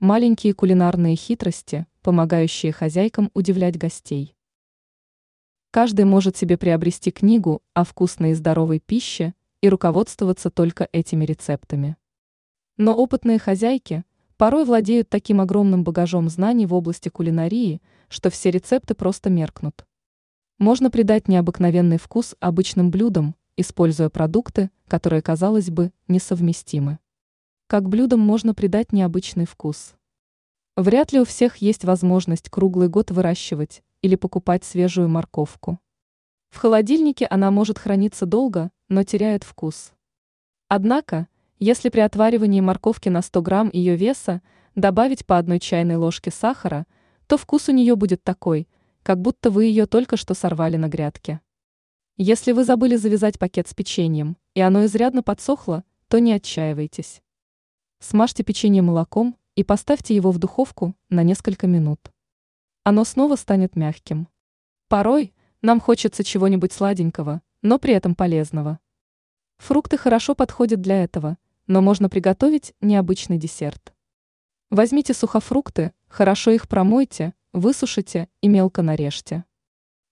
Маленькие кулинарные хитрости, помогающие хозяйкам удивлять гостей. Каждый может себе приобрести книгу о вкусной и здоровой пище и руководствоваться только этими рецептами. Но опытные хозяйки порой владеют таким огромным багажом знаний в области кулинарии, что все рецепты просто меркнут. Можно придать необыкновенный вкус обычным блюдам, используя продукты, которые, казалось бы, несовместимы. Как блюдам можно придать необычный вкус? Вряд ли у всех есть возможность круглый год выращивать или покупать свежую морковку. В холодильнике она может храниться долго, но теряет вкус. Однако, если при отваривании морковки на 100 грамм ее веса добавить по одной чайной ложке сахара, то вкус у нее будет такой, как будто вы ее только что сорвали на грядке. Если вы забыли завязать пакет с печеньем, и оно изрядно подсохло, то не отчаивайтесь. Смажьте печенье молоком и поставьте его в духовку на несколько минут. Оно снова станет мягким. Порой нам хочется чего-нибудь сладенького, но при этом полезного. Фрукты хорошо подходят для этого, но можно приготовить необычный десерт. Возьмите сухофрукты, хорошо их промойте, высушите и мелко нарежьте.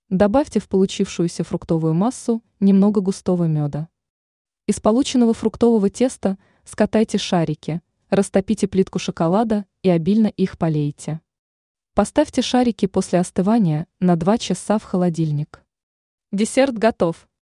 Добавьте в получившуюся фруктовую массу немного густого меда. Из полученного фруктового теста – скатайте шарики, растопите плитку шоколада и обильно их полейте. Поставьте шарики после остывания на 2 часа в холодильник. Десерт готов.